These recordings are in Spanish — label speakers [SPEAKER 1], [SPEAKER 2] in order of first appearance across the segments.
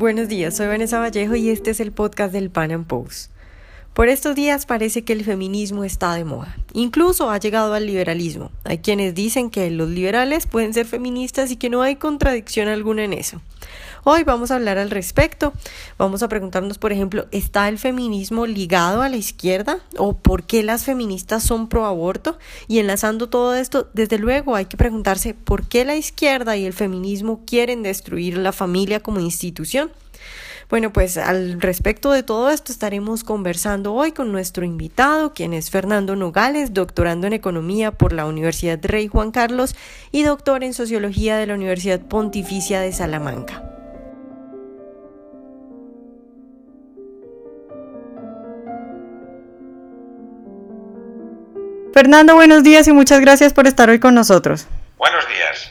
[SPEAKER 1] Buenos días, soy Vanessa Vallejo y este es el podcast del Pan Am Post. Por estos días parece que el feminismo está de moda. Incluso ha llegado al liberalismo. Hay quienes dicen que los liberales pueden ser feministas y que no hay contradicción alguna en eso. Hoy vamos a hablar al respecto. Vamos a preguntarnos, por ejemplo, ¿está el feminismo ligado a la izquierda? ¿O por qué las feministas son pro aborto? Y enlazando todo esto, desde luego hay que preguntarse por qué la izquierda y el feminismo quieren destruir la familia como institución. Bueno, pues al respecto de todo esto estaremos conversando hoy con nuestro invitado, quien es Fernando Nogales, doctorando en Economía por la Universidad Rey Juan Carlos y doctor en Sociología de la Universidad Pontificia de Salamanca. Fernando, buenos días y muchas gracias por estar hoy con nosotros.
[SPEAKER 2] Buenos días.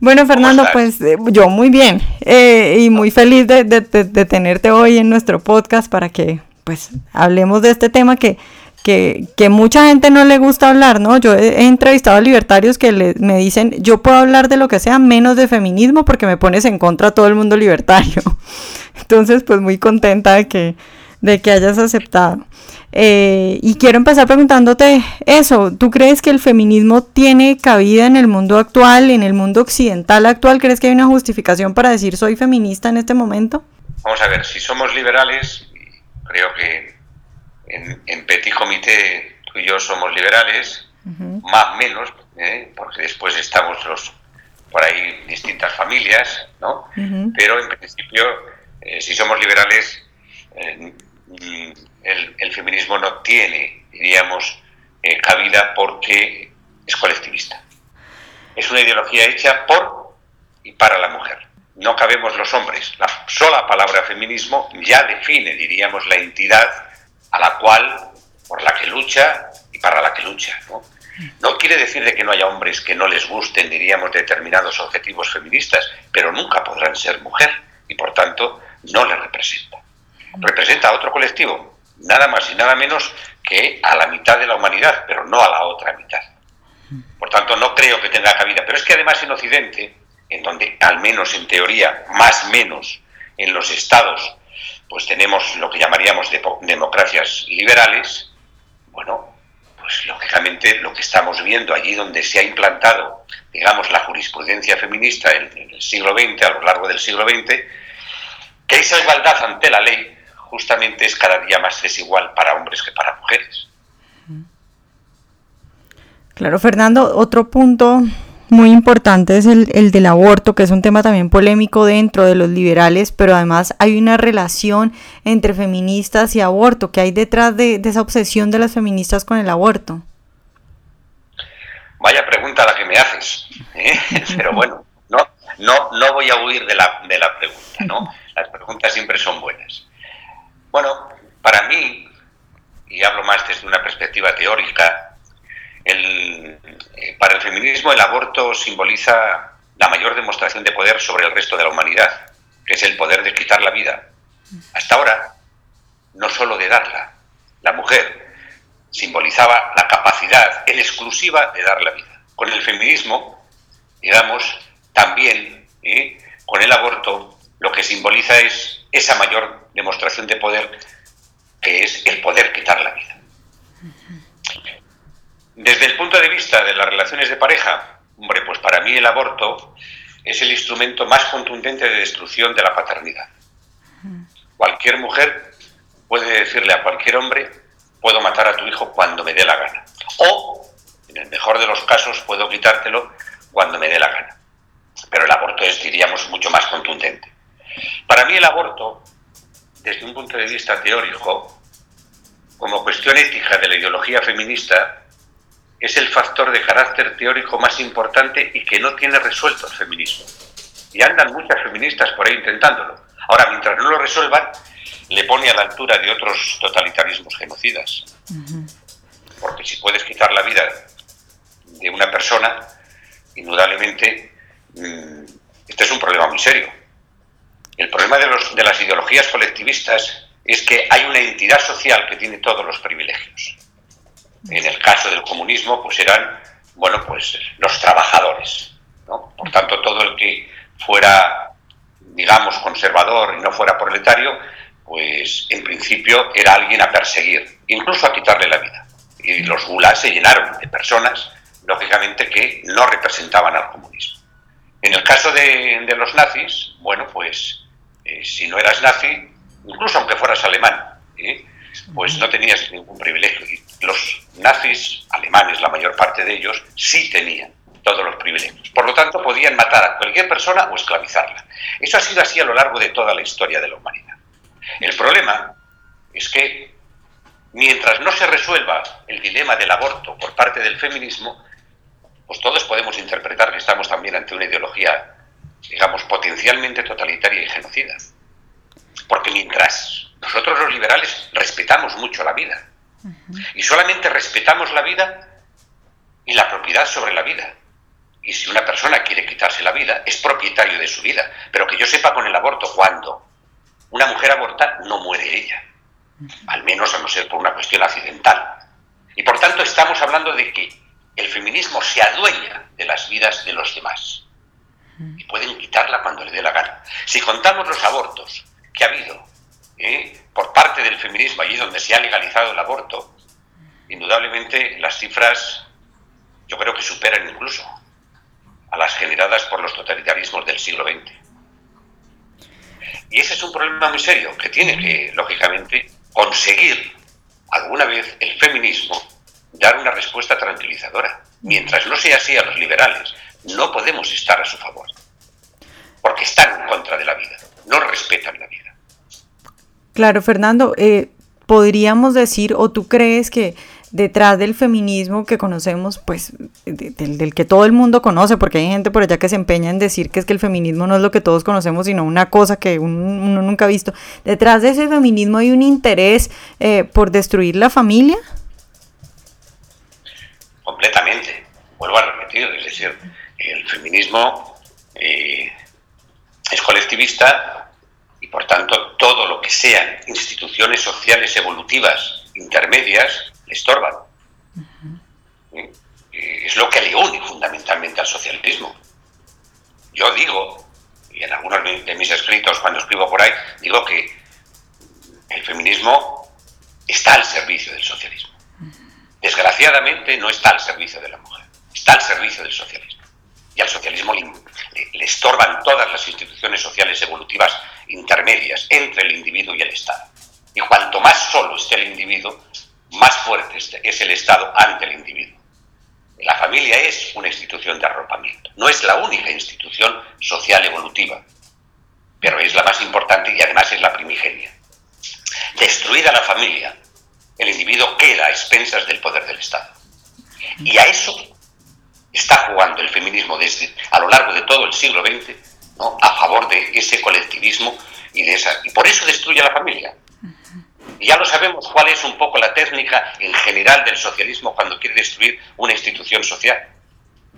[SPEAKER 1] Bueno, Fernando, pues eh, yo muy bien eh, y muy feliz de, tenerte hoy en nuestro podcast para que pues hablemos de este tema que, que, que mucha gente no le gusta hablar, ¿no? Yo he, entrevistado a libertarios que me dicen, yo puedo hablar de lo que sea menos de feminismo porque me pones en contra a todo el mundo libertario. Entonces, pues muy contenta de que, de que hayas aceptado. Eh, y quiero empezar preguntándote eso, ¿tú crees que el feminismo tiene cabida en el mundo actual, en el mundo occidental actual? ¿Crees que hay una justificación para decir soy feminista en este momento?
[SPEAKER 2] Vamos a ver, si somos liberales, creo que en, en Petit Comité tú y yo somos liberales, más menos, ¿eh? porque después estamos los por ahí distintas familias, ¿no? Pero en principio, eh, si somos liberales, el, feminismo no tiene, diríamos, eh, cabida porque es colectivista. Es una ideología hecha por y para la mujer. No cabemos los hombres. La sola palabra feminismo ya define, diríamos, la entidad a la cual, por la que lucha y para la que lucha. ¿no? no quiere decir de que no haya hombres que no les gusten, diríamos, determinados objetivos feministas, pero nunca podrán ser mujer y, por tanto, no le representa. Representa a otro colectivo, nada más y nada menos que a la mitad de la humanidad, pero no a la otra mitad. Por tanto, no creo que tenga cabida. Pero es que además en Occidente, en donde al menos en teoría, más menos en los estados, pues tenemos lo que llamaríamos democracias liberales, bueno, pues lógicamente lo que estamos viendo allí donde se ha implantado, digamos, la jurisprudencia feminista en, en el siglo XX, a lo largo del siglo XX, que esa igualdad ante la ley justamente es cada día más desigual para hombres que para mujeres.
[SPEAKER 1] Claro, Fernando, otro punto muy importante es el, del aborto, que es un tema también polémico dentro de los liberales, pero además hay una relación entre feministas y aborto, que hay detrás de, esa obsesión de las feministas con el aborto.
[SPEAKER 2] Vaya pregunta la que me haces, ¿eh? pero bueno, no, no, no voy a huir de la, de la pregunta, ¿no? Las preguntas siempre son buenas. Bueno, para mí, y hablo más desde una perspectiva teórica, eh, para el feminismo el aborto simboliza la mayor demostración de poder sobre el resto de la humanidad, que es el poder de quitar la vida. Hasta ahora, no solo de darla, la mujer simbolizaba la capacidad en exclusiva de dar la vida. Con el feminismo, digamos, también ¿eh? con el aborto, lo que simboliza es esa mayor demostración de poder que es el poder quitar la vida. Desde el punto de vista de las relaciones de pareja, hombre, pues para mí el aborto es el instrumento más contundente de destrucción de la paternidad. Cualquier mujer puede decirle a cualquier hombre, puedo matar a tu hijo cuando me dé la gana. O, en el mejor de los casos, puedo quitártelo cuando me dé la gana. Pero el aborto es, diríamos, mucho más contundente. Para mí el aborto desde un punto de vista teórico, como cuestión ética de la ideología feminista, es el factor de carácter teórico más importante y que no tiene resuelto el feminismo. Y andan muchas feministas por ahí intentándolo. Ahora, mientras no lo resuelvan, le pone a la altura de otros totalitarismos genocidas. Porque si puedes quitar la vida de una persona, indudablemente, mm, este es un problema muy serio. El problema de, de las ideologías colectivistas es que hay una entidad social que tiene todos los privilegios. En el caso del comunismo, pues eran, bueno, pues los trabajadores. Por tanto, todo el que fuera digamos, conservador y no fuera proletario, pues en principio era alguien a perseguir, incluso a quitarle la vida. Y los gulags se llenaron de personas, lógicamente, que no representaban al comunismo. En el caso de, los nazis, bueno, pues eh, si no eras nazi, incluso aunque fueras alemán, ¿eh? pues no tenías ningún privilegio. Y los nazis, alemanes, la mayor parte de ellos, sí tenían todos los privilegios. Por lo tanto, podían matar a cualquier persona o esclavizarla. Eso ha sido así a lo largo de toda la historia de la humanidad. El problema es que mientras no se resuelva el dilema del aborto por parte del feminismo, pues todos podemos interpretar que estamos también ante una ideología, digamos, potencialmente totalitaria y genocida. Porque mientras nosotros los liberales respetamos mucho la vida, y solamente respetamos la vida y la propiedad sobre la vida. Y si una persona quiere quitarse la vida, es propietario de su vida. Pero que yo sepa con el aborto cuando una mujer aborta, no muere ella. Al menos a no ser por una cuestión accidental. Y por tanto estamos hablando de que el feminismo se adueña de las vidas de los demás. Pueden quitarla cuando le dé la gana. Si contamos los abortos que ha habido ¿eh? por parte del feminismo, allí donde se ha legalizado el aborto, indudablemente las cifras yo creo que superan incluso a las generadas por los totalitarismos del siglo XX. Y ese es un problema muy serio que tiene que, lógicamente, conseguir alguna vez el feminismo dar una respuesta tranquilizadora. Mientras no sea así a los liberales, no podemos estar a su favor. Porque están en contra de la vida, no respetan la vida.
[SPEAKER 1] Claro, Fernando, eh, podríamos decir, o tú crees que detrás del feminismo que conocemos, pues del, que todo el mundo conoce, porque hay gente por allá que se empeña en decir que es que el feminismo no es lo que todos conocemos, sino una cosa que uno, nunca ha visto. Detrás de ese feminismo hay un interés eh, por destruir la familia.
[SPEAKER 2] Completamente, vuelvo a repetir, es decir, el feminismo eh, es colectivista y por tanto todo lo que sean instituciones sociales evolutivas intermedias le estorban. Es lo que le une fundamentalmente al socialismo. Yo digo, y en algunos de mis escritos, cuando escribo por ahí, digo que el feminismo está al servicio del socialismo. Desgraciadamente no está al servicio de la mujer, está al servicio del socialismo. Y al socialismo le, estorban todas las instituciones sociales evolutivas intermedias entre el individuo y el Estado. Y cuanto más solo esté el individuo, más fuerte es el Estado ante el individuo. La familia es una institución de arropamiento, no es la única institución social evolutiva, pero es la más importante y además es la primigenia. Destruida la familia, el individuo queda a expensas del poder del Estado. Y a eso está jugando el feminismo desde a lo largo de todo el siglo XX a favor de ese colectivismo y de esa y por eso destruye a la familia ya lo sabemos cuál es un poco la técnica en general del socialismo cuando quiere destruir una institución social,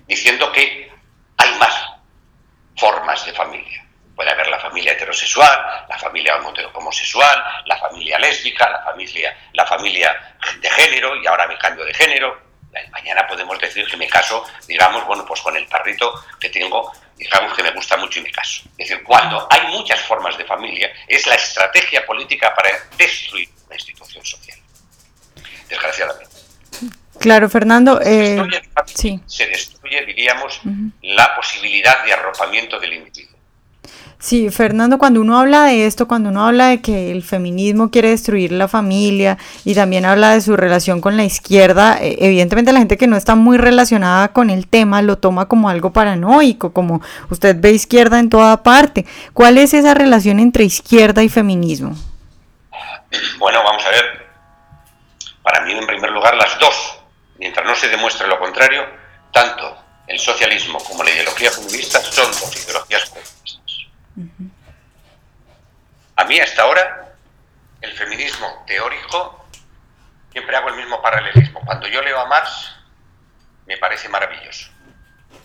[SPEAKER 2] diciendo que hay más formas de familia. Puede haber la familia heterosexual, la familia homosexual, la familia lésbica, la familia, la familia de género, y ahora me cambio de género. Mañana podemos decir que me caso, digamos, bueno, pues con el perrito que tengo digamos que me gusta mucho y me caso. Es decir, cuando hay muchas formas de familia, es la estrategia política para destruir la institución social. Desgraciadamente.
[SPEAKER 1] Claro, Fernando. Eh,
[SPEAKER 2] se, destruye, diríamos, la posibilidad de arropamiento del individuo.
[SPEAKER 1] Sí, Fernando, cuando uno habla de esto, cuando uno habla de que el feminismo quiere destruir la familia y también habla de su relación con la izquierda, eh, evidentemente la gente que no está muy relacionada con el tema lo toma como algo paranoico, como usted ve izquierda en toda parte. ¿Cuál es esa relación entre izquierda y feminismo?
[SPEAKER 2] Bueno, vamos a ver. Para mí, en primer lugar, las dos. Mientras no se demuestre lo contrario, tanto el socialismo como la ideología feminista dos ideologías comunistas. A mí hasta ahora el feminismo teórico siempre hago el mismo paralelismo. Cuando yo leo a Marx me parece maravilloso.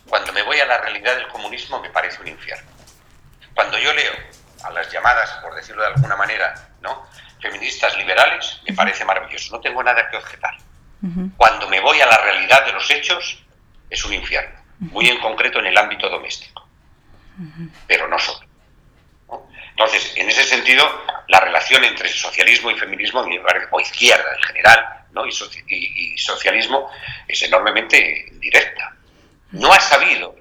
[SPEAKER 2] Cuando me voy a la realidad del comunismo me parece un infierno. Cuando yo leo a las llamadas, por decirlo de alguna manera, ¿no? feministas liberales, me parece maravilloso. No tengo nada que objetar. Cuando me voy a la realidad de los hechos, es un infierno. Muy en concreto en el ámbito doméstico. Pero no solo. Entonces, en ese sentido, la relación entre socialismo y feminismo, o izquierda en general, ¿no? y, y socialismo, es enormemente directa. No ha sabido,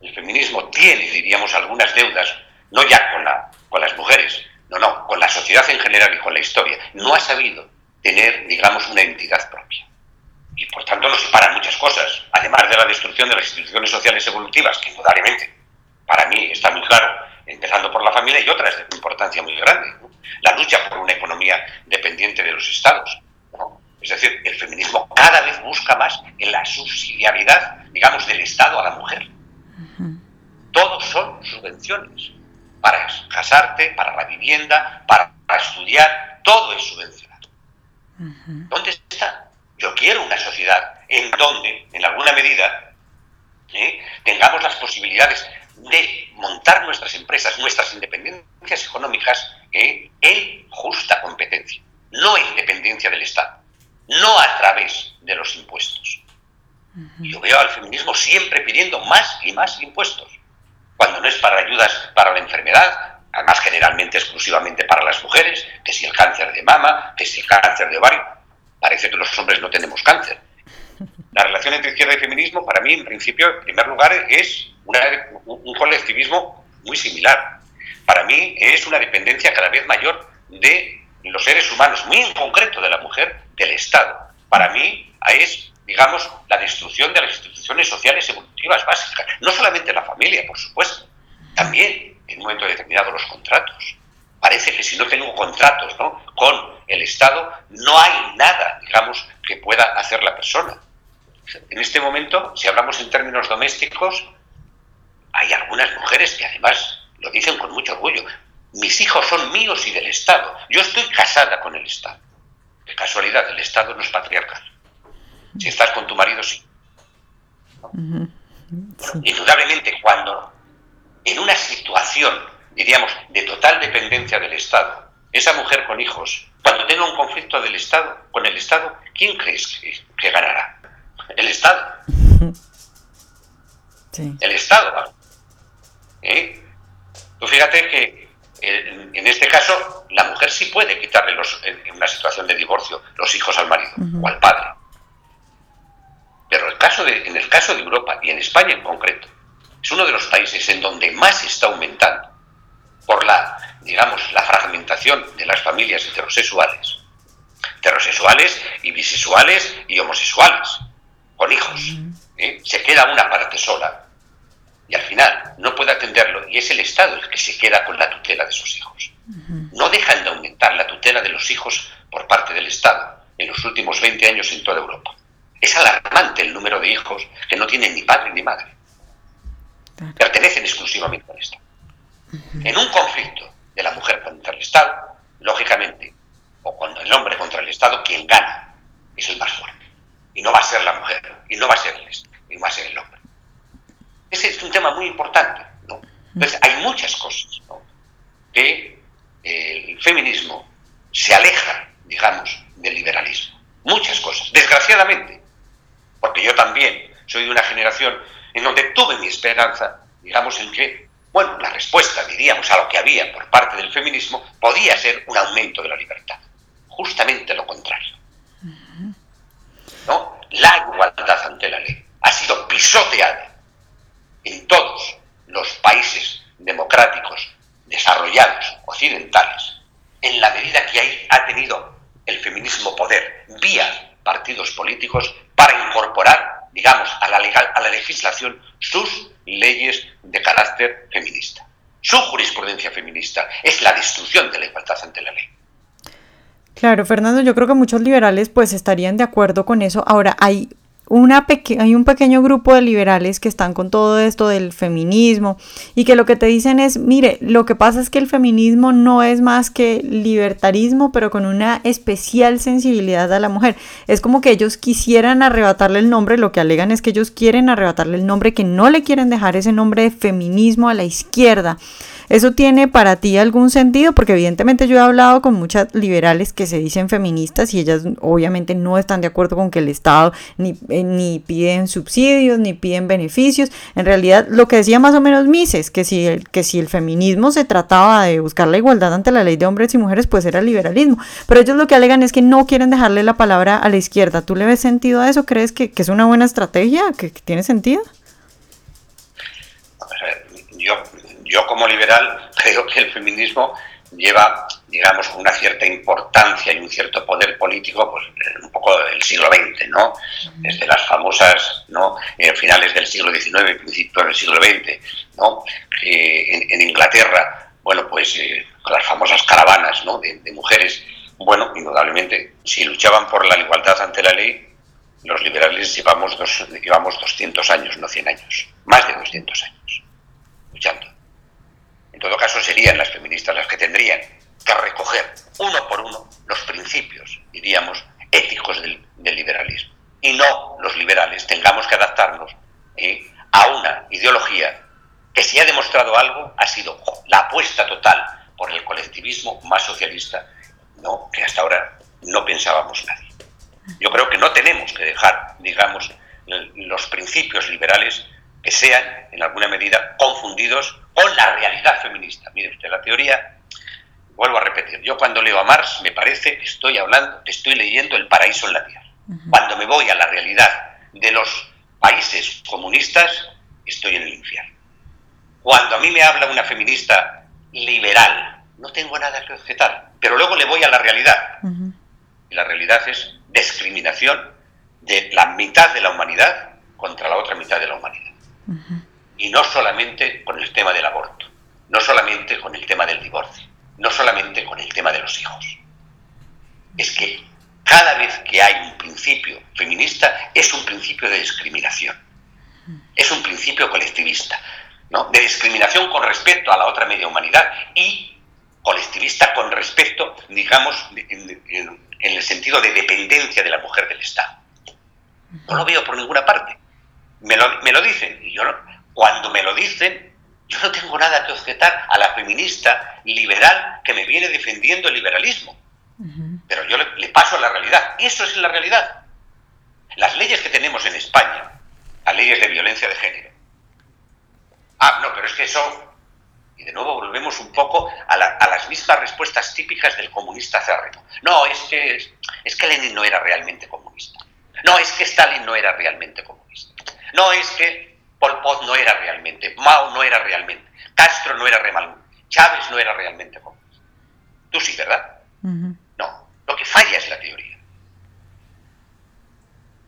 [SPEAKER 2] el feminismo tiene, diríamos, algunas deudas, no ya con, la, con las mujeres, no, no, con la sociedad en general y con la historia. No ha sabido tener, digamos, una entidad propia. Y por tanto nos separan muchas cosas, además de la destrucción de las instituciones sociales evolutivas, que indudablemente para mí está muy claro, empezando por la familia y otras de importancia muy grande. La lucha por una economía dependiente de los estados. Es decir, el feminismo cada vez busca más en la subsidiariedad, digamos, del Estado a la mujer. Todos son subvenciones. Para casarte, para la vivienda, para estudiar, todo es subvencionado. ¿Dónde está? Yo quiero una sociedad en donde, en alguna medida, ¿eh? tengamos las posibilidades de montar nuestras empresas, nuestras independencias económicas ¿eh? en justa competencia, no en dependencia del Estado, no a través de los impuestos. Yo veo al feminismo siempre pidiendo más y más impuestos, cuando no es para ayudas para la enfermedad, además generalmente exclusivamente para las mujeres, que si el cáncer de mama, que si el cáncer de ovario, parece que los hombres no tenemos cáncer. La relación entre izquierda y feminismo, para mí, en principio, en primer lugar, es un colectivismo muy similar. Para mí es una dependencia cada vez mayor de los seres humanos, muy en concreto de la mujer, del Estado. Para mí es, digamos, la destrucción de las instituciones sociales evolutivas básicas. No solamente la familia, por supuesto, también en un momento determinado los contratos. Parece que si no tengo contratos con el Estado, no hay nada, digamos, que pueda hacer la persona. En este momento, si hablamos en términos domésticos, hay algunas mujeres que además lo dicen con mucho orgullo. Mis hijos son míos y del Estado. Yo estoy casada con el Estado. De casualidad, el Estado no es patriarcal. Si estás con tu marido, sí. Indudablemente, cuando en una situación, diríamos, de total dependencia del Estado, esa mujer con hijos, cuando tenga un conflicto del Estado, con el Estado, ¿quién crees que, ganará? El Estado. El Estado. ¿Eh? Tú fíjate que en, este caso la mujer sí puede quitarle los, en una situación de divorcio los hijos al marido o al padre. Pero el caso de, en el caso de Europa y en España en concreto, es uno de los países en donde más está aumentando por la, digamos, la fragmentación de las familias heterosexuales, heterosexuales y bisexuales y homosexuales, con hijos. ¿eh? Se queda una parte sola y al final no puede atenderlo y es el Estado el que se queda con la tutela de sus hijos. No dejan de aumentar la tutela de los hijos por parte del Estado en los últimos 20 años en toda Europa. Es alarmante el número de hijos que no tienen ni padre ni madre. Pertenecen exclusivamente al Estado. En un conflicto de la mujer contra el Estado, lógicamente, o cuando el hombre contra el Estado, quien gana es el más fuerte. Y no va a ser la mujer, y no va a ser el, y va a ser el hombre. Ese es un tema muy importante. ¿no? Entonces, hay muchas cosas que eh, el feminismo se aleja, digamos, del liberalismo. Muchas cosas, desgraciadamente, porque yo también soy de una generación en donde tuve mi esperanza, digamos, en que, bueno, la respuesta, diríamos, a lo que había por parte del feminismo podía ser un aumento de la libertad. Justamente lo contrario. ¿No? La igualdad ante la ley ha sido pisoteada en todos los países democráticos desarrollados occidentales, en la medida que ahí ha tenido el feminismo poder vía partidos políticos para incorporar, digamos, a la, legal, a la legislación sus leyes de carácter feminista. Su jurisprudencia feminista es la destrucción de la igualdad ante la ley.
[SPEAKER 1] Claro, Fernando, yo creo que muchos liberales pues estarían de acuerdo con eso. Ahora, hay una hay un pequeño grupo de liberales que están con todo esto del feminismo y que lo que te dicen es, mire, lo que pasa es que el feminismo no es más que libertarismo, pero con una especial sensibilidad a la mujer. Es como que ellos quisieran arrebatarle el nombre, lo que alegan es que ellos quieren arrebatarle el nombre, que no le quieren dejar ese nombre de feminismo a la izquierda. ¿Eso tiene para ti algún sentido? Porque evidentemente yo he hablado con muchas liberales que se dicen feministas y ellas obviamente no están de acuerdo con que el Estado ni, eh, ni piden subsidios, ni piden beneficios. En realidad, lo que decía más o menos Mises, que si, el, que si el feminismo se trataba de buscar la igualdad ante la ley de hombres y mujeres, pues era liberalismo. Pero ellos lo que alegan es que no quieren dejarle la palabra a la izquierda. ¿Tú le ves sentido a eso? ¿Crees que, es una buena estrategia? ¿Que, tiene sentido?
[SPEAKER 2] Yo, yo como liberal creo que el feminismo lleva, digamos, una cierta importancia y un cierto poder político, pues un poco del siglo XX, ¿no? Desde las famosas, ¿no? Eh, finales del siglo XIX, principios del siglo XX, ¿no? en, Inglaterra, bueno, pues eh, las famosas caravanas, ¿no? De, mujeres, bueno, indudablemente, si luchaban por la igualdad ante la ley, los liberales llevamos, dos, llevamos 200 años, no 100 años, más de 200 años, luchando. Todo caso, serían las feministas las que tendrían que recoger uno por uno los principios, diríamos, éticos del, liberalismo. Y no los liberales tengamos que adaptarnos eh, a una ideología que si ha demostrado algo ha sido la apuesta total por el colectivismo más socialista ¿no? que hasta ahora no pensábamos nadie. Yo creo que no tenemos que dejar, digamos, los principios liberales que sean, en alguna medida, confundidos con la realidad feminista. Mire usted, la teoría, vuelvo a repetir, yo cuando leo a Marx me parece que estoy hablando, estoy leyendo el paraíso en la tierra. Cuando me voy a la realidad de los países comunistas, estoy en el infierno. Cuando a mí me habla una feminista liberal, no tengo nada que objetar, pero luego le voy a la realidad. Y la realidad es discriminación de la mitad de la humanidad contra la otra mitad de la humanidad. Y no solamente con el tema del aborto, no solamente con el tema del divorcio, no solamente con el tema de los hijos. Es que cada vez que hay un principio feminista es un principio de discriminación, es un principio colectivista, ¿no? de discriminación con respecto a la otra media humanidad y colectivista con respecto, digamos, en, el sentido de dependencia de la mujer del Estado. No lo veo por ninguna parte. Me lo, me lo dicen y yo no, cuando me lo dicen, yo no tengo nada que objetar a la feminista liberal que me viene defendiendo el liberalismo. Pero yo le, paso a la realidad. Eso es la realidad. Las leyes que tenemos en España, las leyes de violencia de género. Ah, no, pero es que eso... Y de nuevo volvemos un poco a, las mismas respuestas típicas del comunista cerreno. No, es que, es que Lenin no era realmente comunista. No, es que Stalin no era realmente comunista. No, es que Pol Pot no era realmente, Mao no era realmente, Castro no era realmente, Chávez no era realmente comunista. Tú sí, ¿verdad? No, lo que falla es la teoría.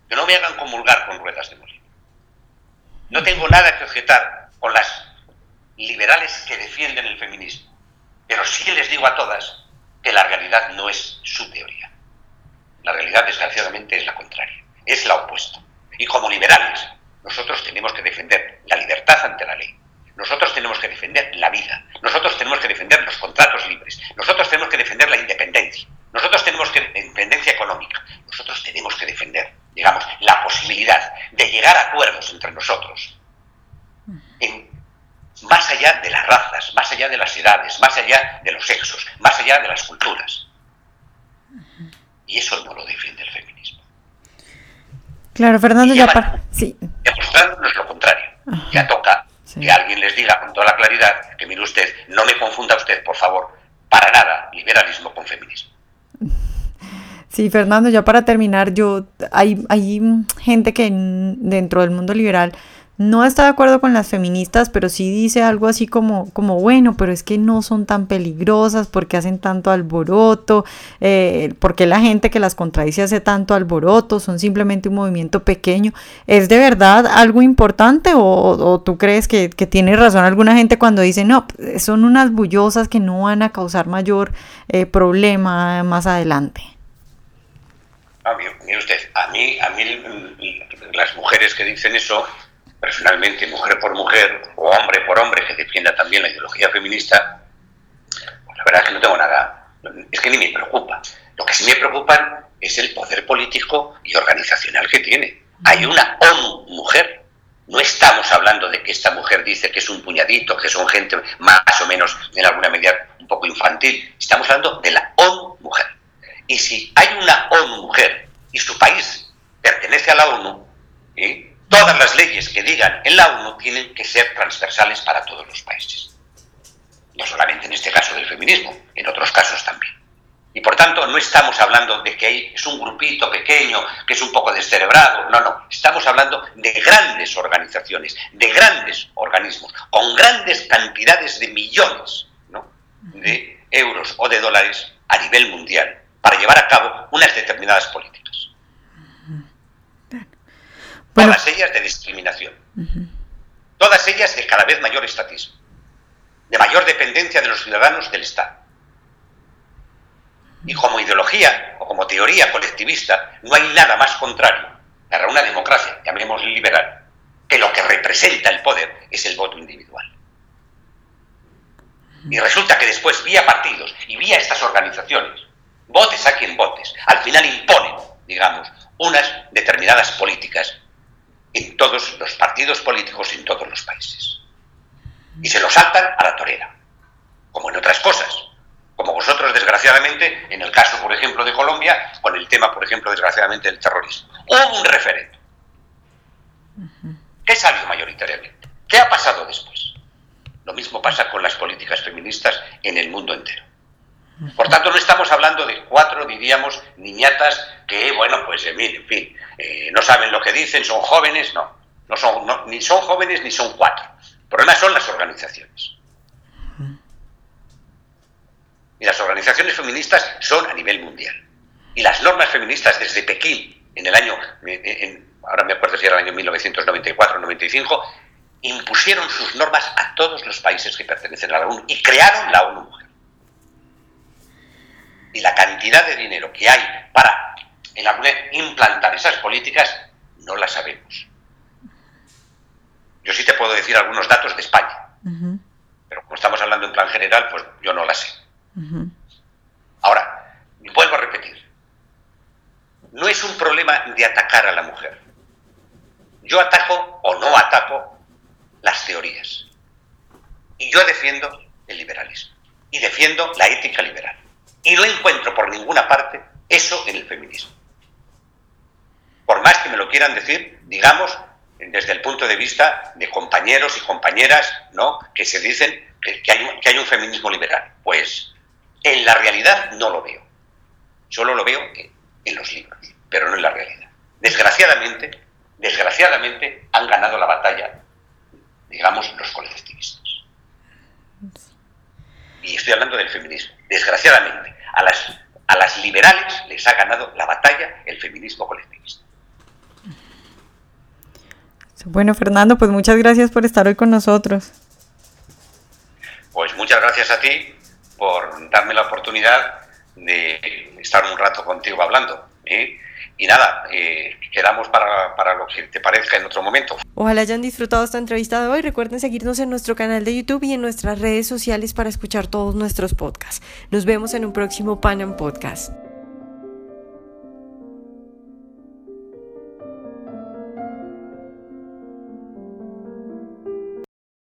[SPEAKER 2] Que no me hagan comulgar con ruedas de molino. No tengo nada que objetar con las liberales que defienden el feminismo, pero sí les digo a todas que la realidad no es su teoría. La realidad, desgraciadamente, es la contraria, es la opuesta. Y como liberales, nosotros tenemos que defender la libertad ante la ley. Nosotros tenemos que defender la vida. Nosotros tenemos que defender los contratos libres. Nosotros tenemos que defender la independencia. Nosotros tenemos que independencia económica. Nosotros tenemos que defender, digamos, la posibilidad de llegar a acuerdos entre nosotros más allá de las razas, más allá de las edades, más allá de los sexos, más allá de las culturas. Y eso no lo defiende el feminismo.
[SPEAKER 1] Claro, Fernando, ya para... Sí.
[SPEAKER 2] Demostrándonos lo contrario. Ya toca que alguien les diga con toda la claridad que, mire usted, no me confunda usted, por favor, para nada liberalismo con feminismo.
[SPEAKER 1] Sí, Fernando, ya para terminar, yo hay, hay gente que dentro del mundo liberal no está de acuerdo con las feministas, pero sí dice algo así como, como bueno, pero es que no son tan peligrosas, porque hacen tanto alboroto, eh, porque la gente que las contradice hace tanto alboroto, son simplemente un movimiento pequeño. ¿Es de verdad algo importante o, tú crees que, tiene razón alguna gente cuando dice, no, son unas bullosas que no van a causar mayor eh, problema más adelante?
[SPEAKER 2] Ah, mire usted, a mí, a mí las mujeres que dicen eso, personalmente, mujer por mujer o hombre por hombre, que defienda también la ideología feminista, pues la verdad es que no tengo nada, es que ni me preocupa. Lo que sí me preocupa es el poder político y organizacional que tiene. Hay una ONU mujer. No estamos hablando de que esta mujer dice que es un puñadito, que son gente más o menos, en alguna medida, un poco infantil. Estamos hablando de la ONU mujer. Y si hay una ONU mujer y su país pertenece a la ONU, ¿eh? Todas las leyes que digan en la ONU tienen que ser transversales para todos los países. No solamente en este caso del feminismo, en otros casos también. Y por tanto no estamos hablando de que es un grupito pequeño, que es un poco descerebrado, no, no, estamos hablando de grandes organizaciones, de grandes organismos, con grandes cantidades de millones de euros o de dólares a nivel mundial para llevar a cabo unas determinadas políticas. Todas ellas de discriminación. Todas ellas de cada vez mayor estatismo, de mayor dependencia de los ciudadanos del Estado. Y como ideología o como teoría colectivista, no hay nada más contrario para una democracia, llamémosle liberal, que lo que representa el poder es el voto individual. Y resulta que después, vía partidos y vía estas organizaciones, votes a quien votes, al final imponen, digamos, unas determinadas políticas en todos los partidos políticos en todos los países. Y se lo saltan a la torera, como en otras cosas como vosotros, desgraciadamente, en el caso, por ejemplo, de Colombia, con el tema, por ejemplo, desgraciadamente, del terrorismo. Hubo un referendo. ¿Qué salió mayoritariamente? ¿Qué ha pasado después? Lo mismo pasa con las políticas feministas en el mundo entero. Por tanto, no estamos hablando de cuatro, diríamos, niñatas que, bueno, pues, en fin, eh, no saben lo que dicen, son jóvenes, no. no son, ni son jóvenes ni son cuatro. El problema son las organizaciones. Y las organizaciones feministas son a nivel mundial. Y las normas feministas desde Pekín, en el año, ahora me acuerdo si era el año 1994 95, impusieron sus normas a todos los países que pertenecen a la ONU y crearon la ONU Mujer. Y la cantidad de dinero que hay para implantar esas políticas no la sabemos. Yo sí te puedo decir algunos datos de España, pero como estamos hablando en plan general, pues yo no la sé. Ahora, vuelvo a repetir, no es un problema de atacar a la mujer. Yo ataco o no ataco las teorías. Y yo defiendo el liberalismo. Y defiendo la ética liberal. Y no encuentro por ninguna parte eso en el feminismo. Por más que me lo quieran decir, digamos, desde el punto de vista de compañeros y compañeras, ¿no? Que se dicen que, hay, que hay un feminismo liberal. Pues en la realidad no lo veo. Solo lo veo en los libros, pero no en la realidad. Desgraciadamente, desgraciadamente han ganado la batalla, digamos, los colectivistas. Y estoy hablando del feminismo. Desgraciadamente, a las, a las liberales les ha ganado la batalla el feminismo colectivista.
[SPEAKER 1] Bueno, Fernando, pues muchas gracias por estar hoy con nosotros.
[SPEAKER 2] Pues muchas gracias a ti por darme la oportunidad de estar un rato contigo hablando. ¿eh? Y nada, eh, quedamos para, para, lo que te parezca en otro momento.
[SPEAKER 1] Ojalá hayan disfrutado esta entrevista de hoy. Recuerden seguirnos en nuestro canal de YouTube y en nuestras redes sociales para escuchar todos nuestros podcasts. Nos vemos en un próximo Panam Podcast.